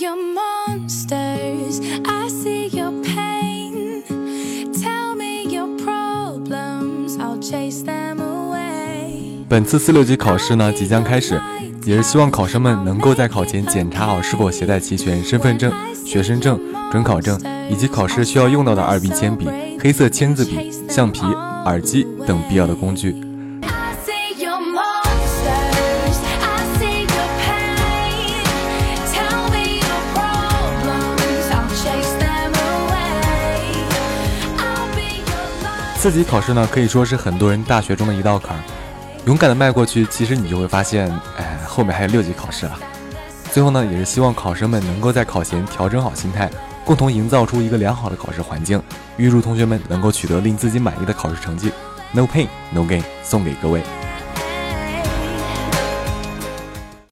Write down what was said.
your monsters, I see your pain. Tell me your problems, I'll chase them away. 本次四六级考试呢即将开始，也是希望考生们能够在考前检查好是否携带齐全身份证、学生证、准考证以及考试需要用到的二 B 铅笔、黑色签字笔、橡皮、耳机等必要的工具。四级考试呢，可以说是很多人大学中的一道坎儿。勇敢的迈过去，其实你就会发现，哎，后面还有六级考试了。最后呢，也是希望考生们能够在考前调整好心态，共同营造出一个良好的考试环境，预祝同学们能够取得令自己满意的考试成绩。No pain, no gain，送给各位。